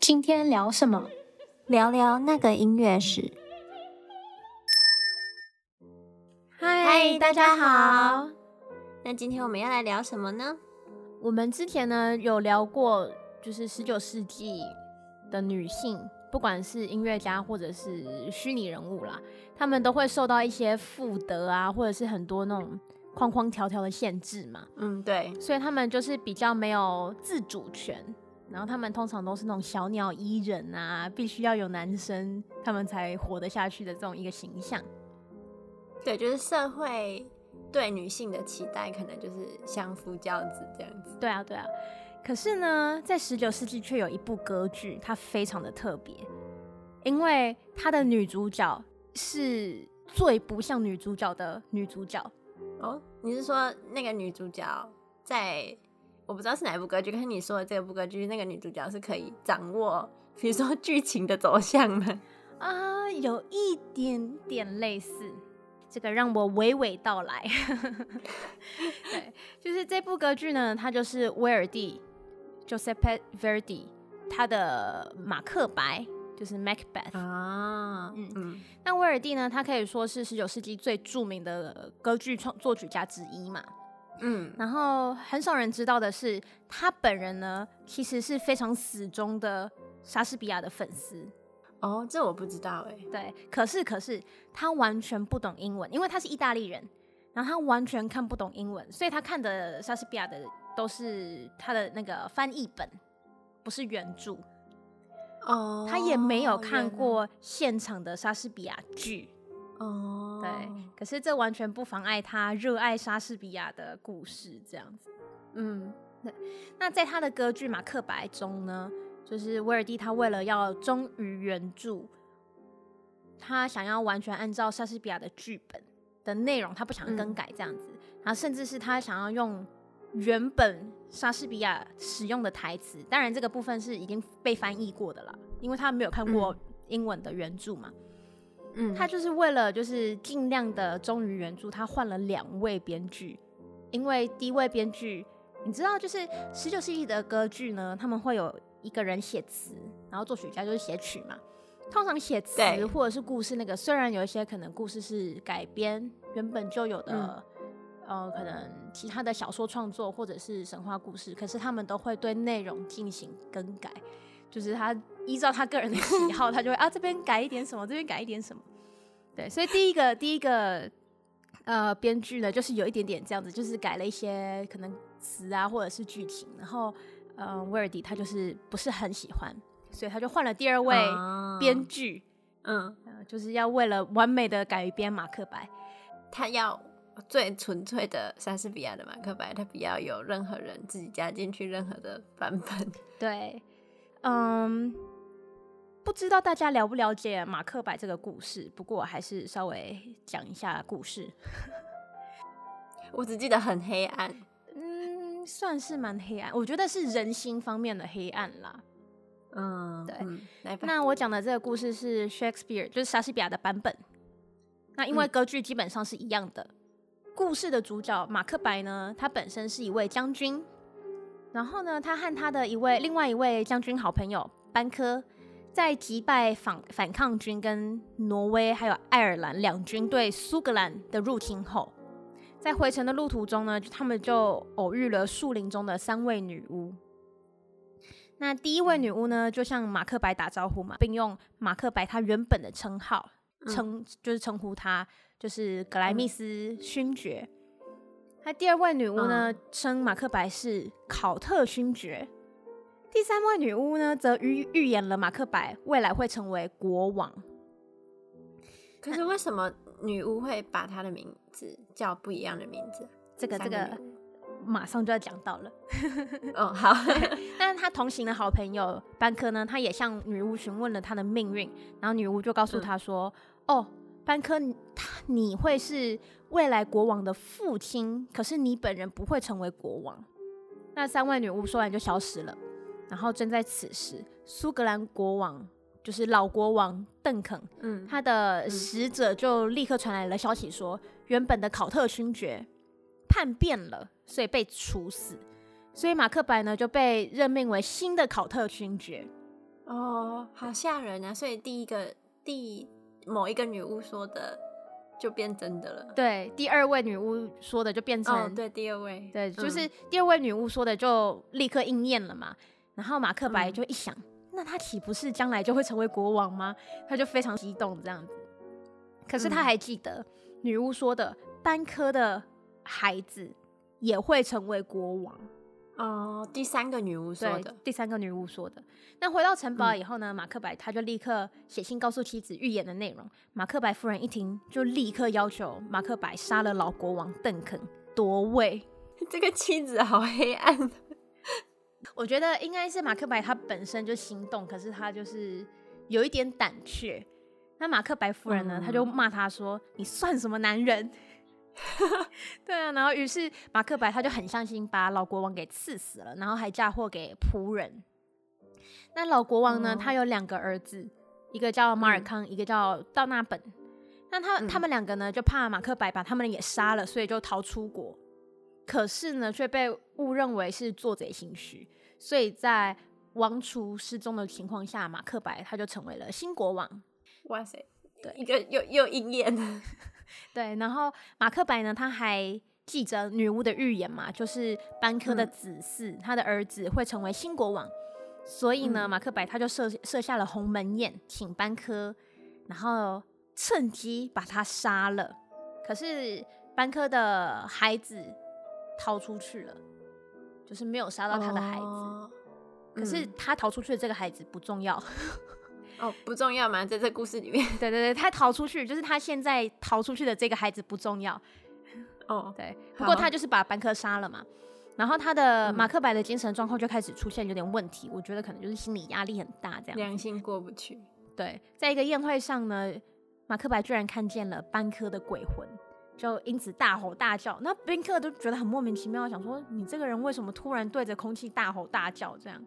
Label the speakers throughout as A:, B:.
A: 今天聊什么？聊聊那个音乐史。嗨，大家好。那今天我们要来聊什么呢？
B: 我们之前呢有聊过，就是十九世纪的女性，不管是音乐家或者是虚拟人物啦，他们都会受到一些妇德啊，或者是很多那种框框条条的限制嘛。
A: 嗯，对。
B: 所以他们就是比较没有自主权，然后他们通常都是那种小鸟依人啊，必须要有男生他们才活得下去的这种一个形象。
A: 对，就是社会。对女性的期待可能就是相夫教子这样子。
B: 对啊，对啊。可是呢，在十九世纪却有一部歌剧，它非常的特别，因为它的女主角是最不像女主角的女主角。
A: 哦，你是说那个女主角在我不知道是哪一部歌剧，可是你说的这部歌剧，那个女主角是可以掌握，比如说剧情的走向的
B: 啊，有一点点类似。这个让我娓娓道来，对，就是这部歌剧呢，它就是威尔第 Giuseppe Verdi 他的《马克白》，就是 Macbeth
A: 啊，嗯嗯。
B: 那威尔第呢，他可以说是十九世纪最著名的歌剧创作曲家之一嘛，嗯。然后很少人知道的是，他本人呢，其实是非常死忠的莎士比亚的粉丝。
A: 哦，这我不知道哎。
B: 对，可是可是他完全不懂英文，因为他是意大利人，然后他完全看不懂英文，所以他看的莎士比亚的都是他的那个翻译本，不是原著。哦，他也没有看过现场的莎士比亚剧。哦，对，可是这完全不妨碍他热爱莎士比亚的故事这样子。嗯，对。那在他的歌剧《马克白》中呢，就是威尔第，他为了要忠于原著，他想要完全按照莎士比亚的剧本的内容，他不想更改这样子，嗯、然后甚至是他想要用原本莎士比亚使用的台词，当然这个部分是已经被翻译过的了，因为他没有看过英文的原著嘛。嗯，他就是为了就是尽量的忠于原著，他换了两位编剧，因为第一位编剧，你知道，就是十九世纪的歌剧呢，他们会有。一个人写词，然后作曲家就是写曲嘛。通常写词或者是故事，那个虽然有一些可能故事是改编原本就有的，嗯、呃，可能其他的小说创作或者是神话故事，可是他们都会对内容进行更改，就是他依照他个人的喜好，他就会啊这边改一点什么，这边改一点什么。对，所以第一个第一个呃编剧呢，就是有一点点这样子，就是改了一些可能词啊或者是剧情，然后。嗯，威尔迪他就是不是很喜欢，所以他就换了第二位编剧，嗯，就是要为了完美的改编《马克白》，
A: 他要最纯粹的莎士比亚的《马克白》，他不要有任何人自己加进去任何的版本。
B: 对，嗯，不知道大家了不了解《马克白》这个故事，不过我还是稍微讲一下故事。
A: 我只记得很黑暗。
B: 嗯算是蛮黑暗，我觉得是人心方面的黑暗啦。嗯，对。嗯、那我讲的这个故事是 Shakespeare，就是莎士比亚的版本。那因为歌剧基本上是一样的。嗯、故事的主角马克白呢，他本身是一位将军。然后呢，他和他的一位另外一位将军好朋友班科，在击败反反抗军跟挪威还有爱尔兰两军对苏格兰的入侵后。在回程的路途中呢，他们就偶遇了树林中的三位女巫。那第一位女巫呢，就向马克白打招呼嘛，并用马克白他原本的称号称，嗯、就是称呼他，就是格莱密斯勋爵。那、嗯、第二位女巫呢，称马克白是考特勋爵。第三位女巫呢，则预预言了马克白未来会成为国王。
A: 可是为什么女巫会把她的名字叫不一样的名字？
B: 这个这个马上就要讲到了。
A: 哦，好。
B: 但是他同行的好朋友班科呢，他也向女巫询问了他的命运，然后女巫就告诉他说：“嗯、哦，班科，他你会是未来国王的父亲，可是你本人不会成为国王。”那三位女巫说完就消失了。然后正在此时，苏格兰国王就是老国王邓肯，
A: 嗯，
B: 他的使者就立刻传来了消息说，原本的考特勋爵叛变了，所以被处死，所以马克白呢就被任命为新的考特勋爵。
A: 哦，好吓人啊！所以第一个第某一个女巫说的就变真的了。
B: 对，第二位女巫说的就变成、
A: 哦、对第二位，
B: 对，就是第二位女巫说的就立刻应验了嘛。然后马克白就一想。嗯那他岂不是将来就会成为国王吗？他就非常激动这样子。可是他还记得女巫说的，班科的孩子也会成为国王。
A: 哦，第三个女巫说的，
B: 第三个女巫说的。那回到城堡以后呢，马克白他就立刻写信告诉妻子预言的内容。马克白夫人一听，就立刻要求马克白杀了老国王邓肯夺位。
A: 这个妻子好黑暗。
B: 我觉得应该是马克白他本身就心动，可是他就是有一点胆怯。那马克白夫人呢，他就骂他说：“你算什么男人？” 对啊，然后于是马克白他就很伤心，把老国王给赐死了，然后还嫁祸给仆人。那老国王呢，他有两个儿子，一个叫马尔康，一个叫道纳本。那他他们两个呢，就怕马克白把他们也杀了，所以就逃出国。可是呢，却被误认为是做贼心虚，所以在王储失踪的情况下，马克白他就成为了新国王。
A: 哇塞，对，一个又又应验。
B: 对，然后马克白呢，他还记着女巫的预言嘛，就是班科的子嗣，嗯、他的儿子会成为新国王，所以呢，嗯、马克白他就设设下了鸿门宴，请班科，然后趁机把他杀了。可是班科的孩子。逃出去了，就是没有杀到他的孩子。哦、可是他逃出去的这个孩子不重要。
A: 哦，不重要吗？在这故事里面，
B: 对对对，他逃出去，就是他现在逃出去的这个孩子不重要。
A: 哦，
B: 对。不过他就是把班克杀了嘛。然后他的马克白的精神状况就开始出现有点问题，我觉得可能就是心理压力很大，这样
A: 良心过不去。
B: 对，在一个宴会上呢，马克白居然看见了班科的鬼魂。就因此大吼大叫，那宾客都觉得很莫名其妙，想说你这个人为什么突然对着空气大吼大叫这样？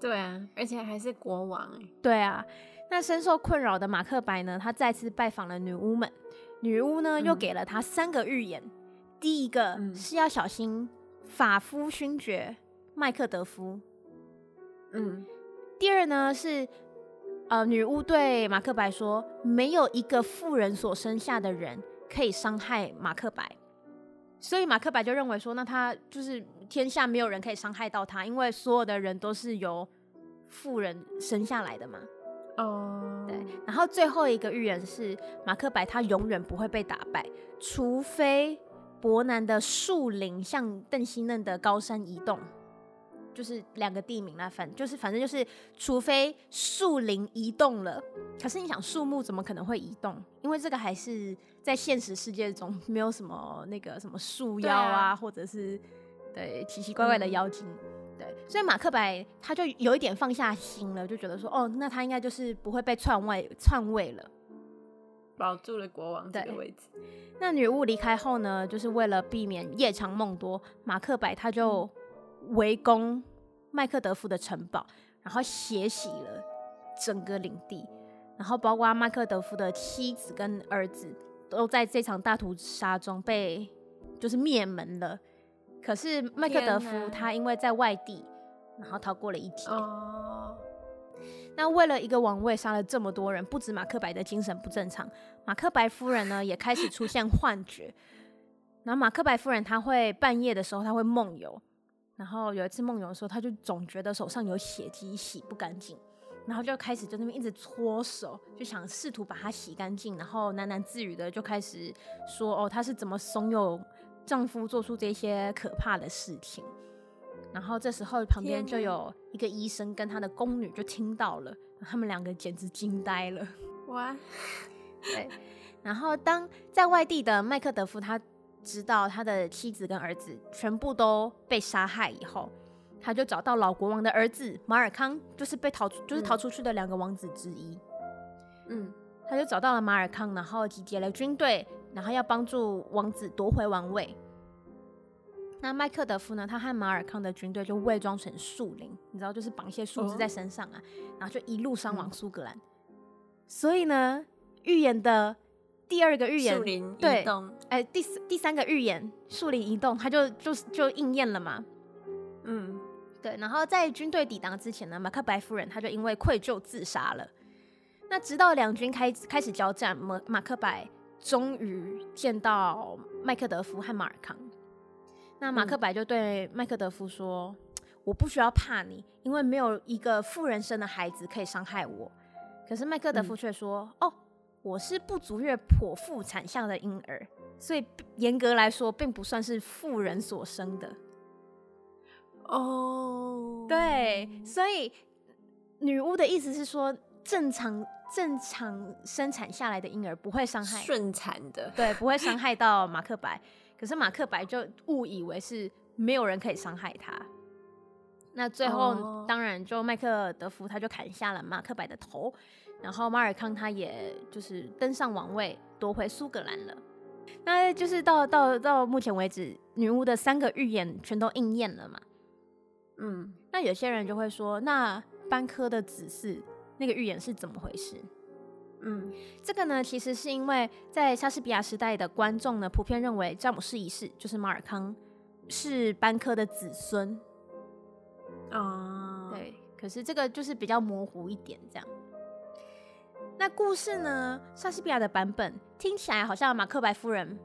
A: 对啊，而且还是国王。
B: 对啊，那深受困扰的马克白呢，他再次拜访了女巫们，女巫呢又给了他三个预言，嗯、第一个是要小心法夫勋爵麦克德夫，嗯，第二呢是呃女巫对马克白说，没有一个妇人所生下的人。可以伤害马克白，所以马克白就认为说，那他就是天下没有人可以伤害到他，因为所有的人都是由富人生下来的嘛。哦，对。然后最后一个预言是，马克白他永远不会被打败，除非伯南的树林向邓西嫩的高山移动。就是两个地名啦，反就是反正就是，除非树林移动了，可是你想树木怎么可能会移动？因为这个还是在现实世界中没有什么那个什么树妖啊，啊或者是对奇奇怪怪的妖精，嗯、对，所以马克白他就有一点放下心了，就觉得说，哦，那他应该就是不会被篡位篡位了，
A: 保住了国王这个位置。
B: 那女巫离开后呢，就是为了避免夜长梦多，马克白他就。嗯围攻麦克德夫的城堡，然后血洗了整个领地，然后包括麦克德夫的妻子跟儿子都在这场大屠杀中被就是灭门了。可是麦克德夫他因为在外地，然后逃过了一劫。哦。那为了一个王位杀了这么多人，不止马克白的精神不正常，马克白夫人呢也开始出现幻觉。然后马克白夫人她会半夜的时候她会梦游。然后有一次梦游的时候，他就总觉得手上有血迹，洗不干净，然后就开始在那边一直搓手，就想试图把它洗干净。然后喃喃自语的就开始说：“哦，她是怎么怂恿丈夫做出这些可怕的事情？”然后这时候旁边就有一个医生跟他的宫女就听到了，他们两个简直惊呆了。
A: 哇，
B: 对。然后当在外地的麦克德夫他。知道他的妻子跟儿子全部都被杀害以后，他就找到老国王的儿子马尔康，就是被逃出，就是逃出去的两个王子之一。嗯，他就找到了马尔康，然后集结了军队，然后要帮助王子夺回王位。那麦克德夫呢？他和马尔康的军队就伪装成树林，你知道，就是绑一些树枝在身上啊，哦、然后就一路上往苏格兰。嗯、所以呢，预言的第二个预言，树林移动，哎，第第三个预言，树林移动，它就就就应验了嘛。嗯，对。然后在军队抵达之前呢，马克白夫人她就因为愧疚自杀了。那直到两军开开始交战，马马克白终于见到麦克德夫和马尔康。那马克白就对麦克德夫说：“嗯、我不需要怕你，因为没有一个富人生的孩子可以伤害我。”可是麦克德夫却说：“嗯、哦，我是不足月剖腹产下的婴儿，所以严格来说，并不算是妇人所生的。”哦，对，所以女巫的意思是说，正常正常生产下来的婴儿不会伤害
A: 顺产的，
B: 对，不会伤害到马克白。可是马克白就误以为是没有人可以伤害他，那最后当然就麦克德福他就砍下了马克白的头，然后马尔康他也就是登上王位夺回苏格兰了。那就是到到到目前为止，女巫的三个预言全都应验了嘛？嗯，那有些人就会说，那班科的子嗣那个预言是怎么回事？嗯，这个呢，其实是因为在莎士比亚时代的观众呢，普遍认为詹姆士一世就是马尔康是班科的子孙。哦，对，可是这个就是比较模糊一点这样。那故事呢，莎士比亚的版本听起来好像马克白夫人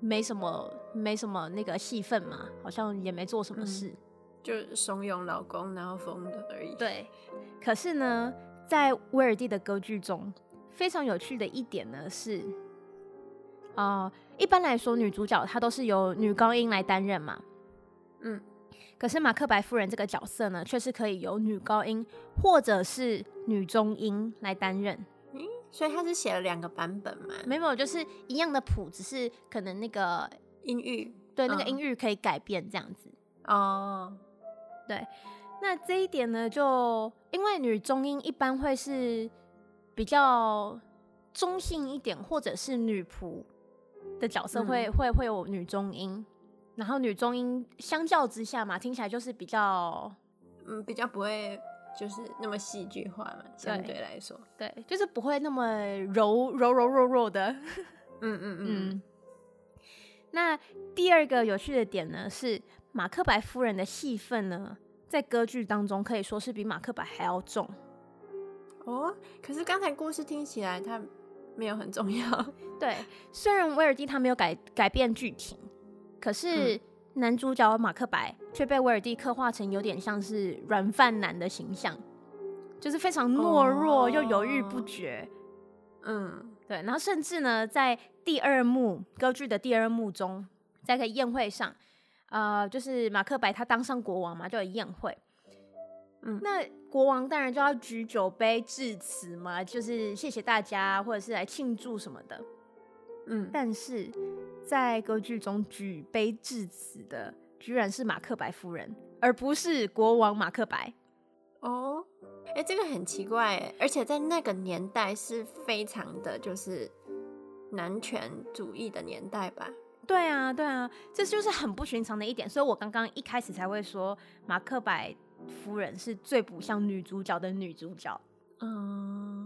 B: 没什么没什么那个戏份嘛，好像也没做什么事，嗯、
A: 就怂恿老公然后疯的而已。
B: 对，可是呢，在威尔第的歌剧中。非常有趣的一点呢是，啊、呃，一般来说女主角她都是由女高音来担任嘛，嗯，可是马克白夫人这个角色呢，却是可以由女高音或者是女中音来担任。
A: 嗯，所以他是写了两个版本嘛？
B: 没有，就是一样的谱，只是可能那个
A: 音域，
B: 对，那个音域可以改变这样子。哦，对，那这一点呢，就因为女中音一般会是。比较中性一点，或者是女仆的角色会、嗯、会会有女中音，然后女中音相较之下嘛，听起来就是比较
A: 嗯比较不会就是那么戏剧化嘛，相对来说，
B: 对，就是不会那么柔柔柔弱弱的，嗯嗯嗯。嗯那第二个有趣的点呢，是马克白夫人的戏份呢，在歌剧当中可以说是比马克白还要重。
A: 哦，可是刚才故事听起来它没有很重要。
B: 对，虽然威尔第他没有改改变剧情，可是男主角马克白却被威尔第刻画成有点像是软饭男的形象，就是非常懦弱又犹豫不决。嗯，对。然后甚至呢，在第二幕歌剧的第二幕中，在个宴会上，呃，就是马克白他当上国王嘛，就有宴会。嗯，那国王当然就要举酒杯致辞嘛，就是谢谢大家，或者是来庆祝什么的。嗯，但是在歌剧中举杯致辞的居然是马克白夫人，而不是国王马克白。
A: 哦，哎、欸，这个很奇怪哎，而且在那个年代是非常的就是男权主义的年代吧？
B: 对啊，对啊，这就是很不寻常的一点，所以我刚刚一开始才会说马克白。夫人是最不像女主角的女主角。嗯，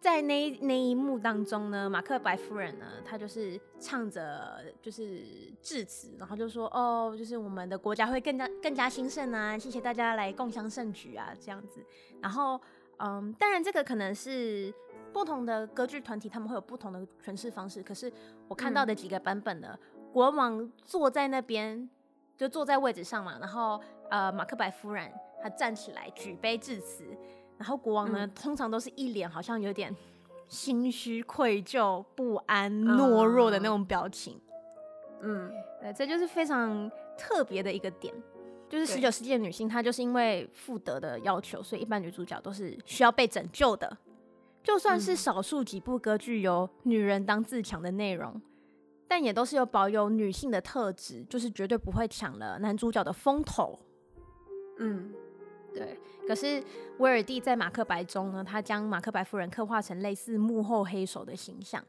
B: 在那那一幕当中呢，马克白夫人呢，她就是唱着就是致辞，然后就说：“哦，就是我们的国家会更加更加兴盛啊，谢谢大家来共襄盛举啊，这样子。”然后，嗯，当然这个可能是不同的歌剧团体他们会有不同的诠释方式。可是我看到的几个版本呢，嗯、国王坐在那边就坐在位置上嘛，然后呃，马克白夫人。她站起来举杯致辞，然后国王呢，嗯、通常都是一脸好像有点心虚、愧疚、不安、懦弱的那种表情。嗯，对，这就是非常特别的一个点，就是十九世纪的女性，她就是因为妇德的要求，所以一般女主角都是需要被拯救的。就算是少数几部歌剧有女人当自强的内容，但也都是有保有女性的特质，就是绝对不会抢了男主角的风头。嗯。对，可是威尔蒂在马克白中呢，他将马克白夫人刻画成类似幕后黑手的形象，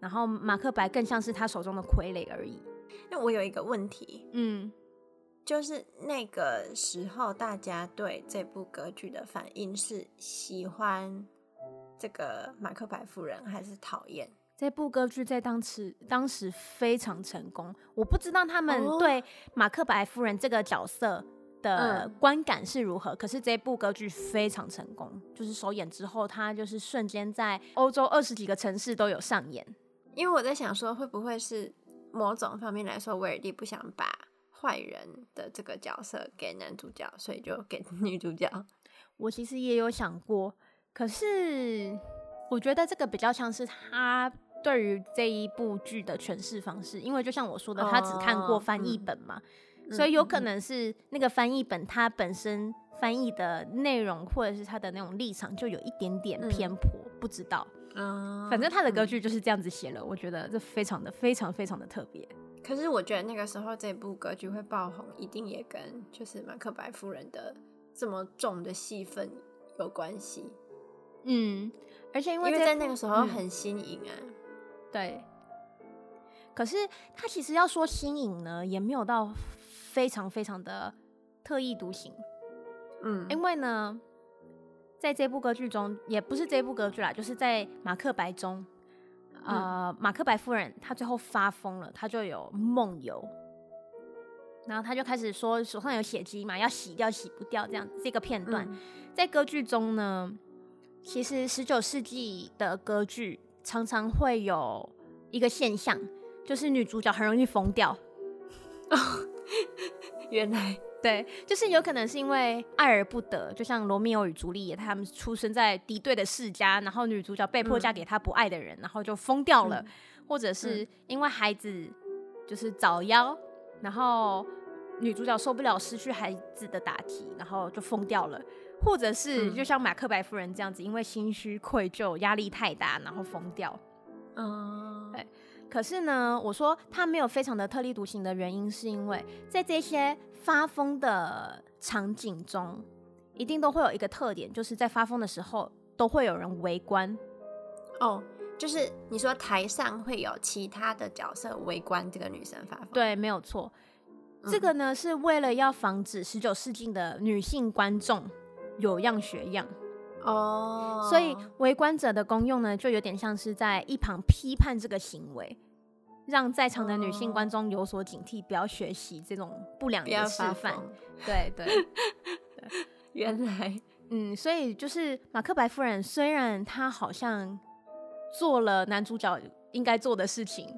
B: 然后马克白更像是他手中的傀儡而已。
A: 那我有一个问题，嗯，就是那个时候大家对这部歌剧的反应是喜欢这个马克白夫人，还是讨厌？
B: 这部歌剧在当时当时非常成功，我不知道他们对马克白夫人这个角色的观感是如何，嗯、可是这部歌剧非常成功，就是首演之后，它就是瞬间在欧洲二十几个城市都有上演。
A: 因为我在想说，会不会是某种方面来说，威尔第不想把坏人的这个角色给男主角，所以就给 女主角。
B: 我其实也有想过，可是我觉得这个比较像是他。对于这一部剧的诠释方式，因为就像我说的，他只看过翻译本嘛，嗯、所以有可能是那个翻译本它本身翻译的内容或者是它的那种立场就有一点点偏颇，嗯、不知道。嗯，反正他的歌剧就是这样子写了，我觉得这非常的非常非常的特别。
A: 可是我觉得那个时候这部歌剧会爆红，一定也跟就是马克白夫人的这么重的戏份有关系。
B: 嗯，而且因为，
A: 因为在那个时候很新颖啊。嗯
B: 对，可是他其实要说新颖呢，也没有到非常非常的特立独行，嗯，因为呢，在这部歌剧中，也不是这部歌剧啦，就是在马克白中，呃，马克白夫人她最后发疯了，她就有梦游，然后她就开始说手上有血迹嘛，要洗掉洗不掉这样这个片段，嗯、在歌剧中呢，其实十九世纪的歌剧。常常会有一个现象，就是女主角很容易疯掉。
A: 哦，原来
B: 对，就是有可能是因为爱而不得，就像罗密欧与朱丽叶，他们出生在敌对的世家，然后女主角被迫嫁给他不爱的人，嗯、然后就疯掉了，嗯、或者是因为孩子就是早夭，然后女主角受不了失去孩子的打击，然后就疯掉了。或者是就像马克白夫人这样子，因为心虚、愧疚、压力太大，然后疯掉。嗯，对。可是呢，我说他没有非常的特立独行的原因，是因为在这些发疯的场景中，一定都会有一个特点，就是在发疯的时候都会有人围观。
A: 哦，就是你说台上会有其他的角色围观这个女生发疯？
B: 对，没有错。嗯、这个呢，是为了要防止十九世纪的女性观众。有样学样哦，oh. 所以围观者的功用呢，就有点像是在一旁批判这个行为，让在场的女性观众有所警惕，不要学习这种不良的示范。对对 对，
A: 原来
B: 嗯，所以就是马克白夫人，虽然她好像做了男主角应该做的事情，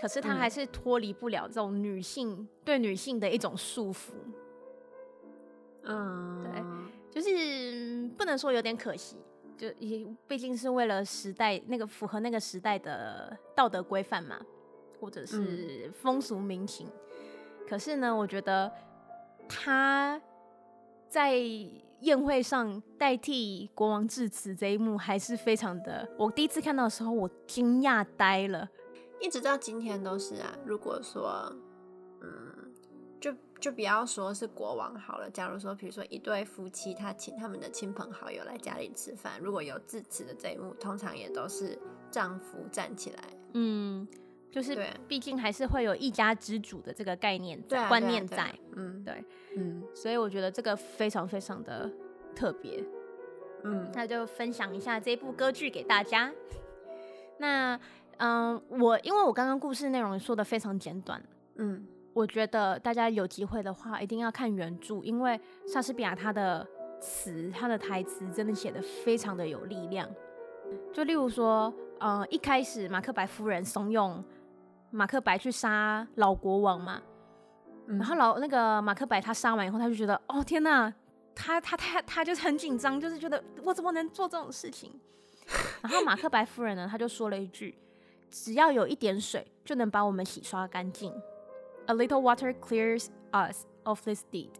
B: 可是她还是脱离不了这种女性对女性的一种束缚。嗯，对。就是不能说有点可惜，就也毕竟是为了时代那个符合那个时代的道德规范嘛，或者是风俗民情。嗯、可是呢，我觉得他在宴会上代替国王致辞这一幕还是非常的，我第一次看到的时候我惊讶呆了，
A: 一直到今天都是啊。如果说，嗯。就不要说是国王好了。假如说，比如说一对夫妻，他请他们的亲朋好友来家里吃饭，如果有致辞的这一幕，通常也都是丈夫站起来。
B: 嗯，就是毕竟还是会有一家之主的这个概念在、观念在。嗯，对，嗯，所以我觉得这个非常非常的特别。嗯，那就分享一下这部歌剧给大家。那，嗯、呃，我因为我刚刚故事内容说的非常简短，嗯。我觉得大家有机会的话，一定要看原著，因为莎士比亚他的词、他的台词真的写的非常的有力量。就例如说，呃，一开始马克白夫人怂恿马克白去杀老国王嘛，嗯、然后老那个马克白他杀完以后，他就觉得，哦天哪，他他他他就是很紧张，就是觉得我怎么能做这种事情？然后马克白夫人呢，他就说了一句，只要有一点水，就能把我们洗刷干净。A little water clears us of this deed，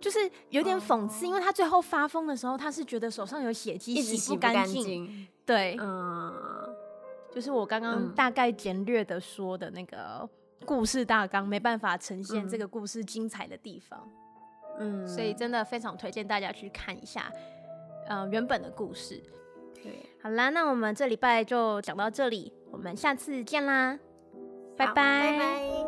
B: 就是有点讽刺，因为他最后发疯的时候，他是觉得手上有血迹，洗不干净。对，嗯，就是我刚刚大概简略的说的那个故事大纲，没办法呈现这个故事精彩的地方。嗯，所以真的非常推荐大家去看一下，呃，原本的故事。对，好啦，那我们这礼拜就讲到这里，我们下次见啦，拜拜。拜拜。